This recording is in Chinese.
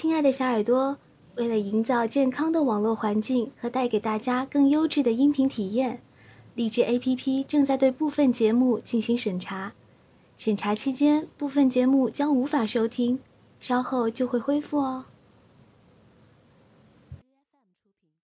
亲爱的小耳朵，为了营造健康的网络环境和带给大家更优质的音频体验，荔枝 app 正在对部分节目进行审查。审查期间，部分节目将无法收听，稍后就会恢复哦。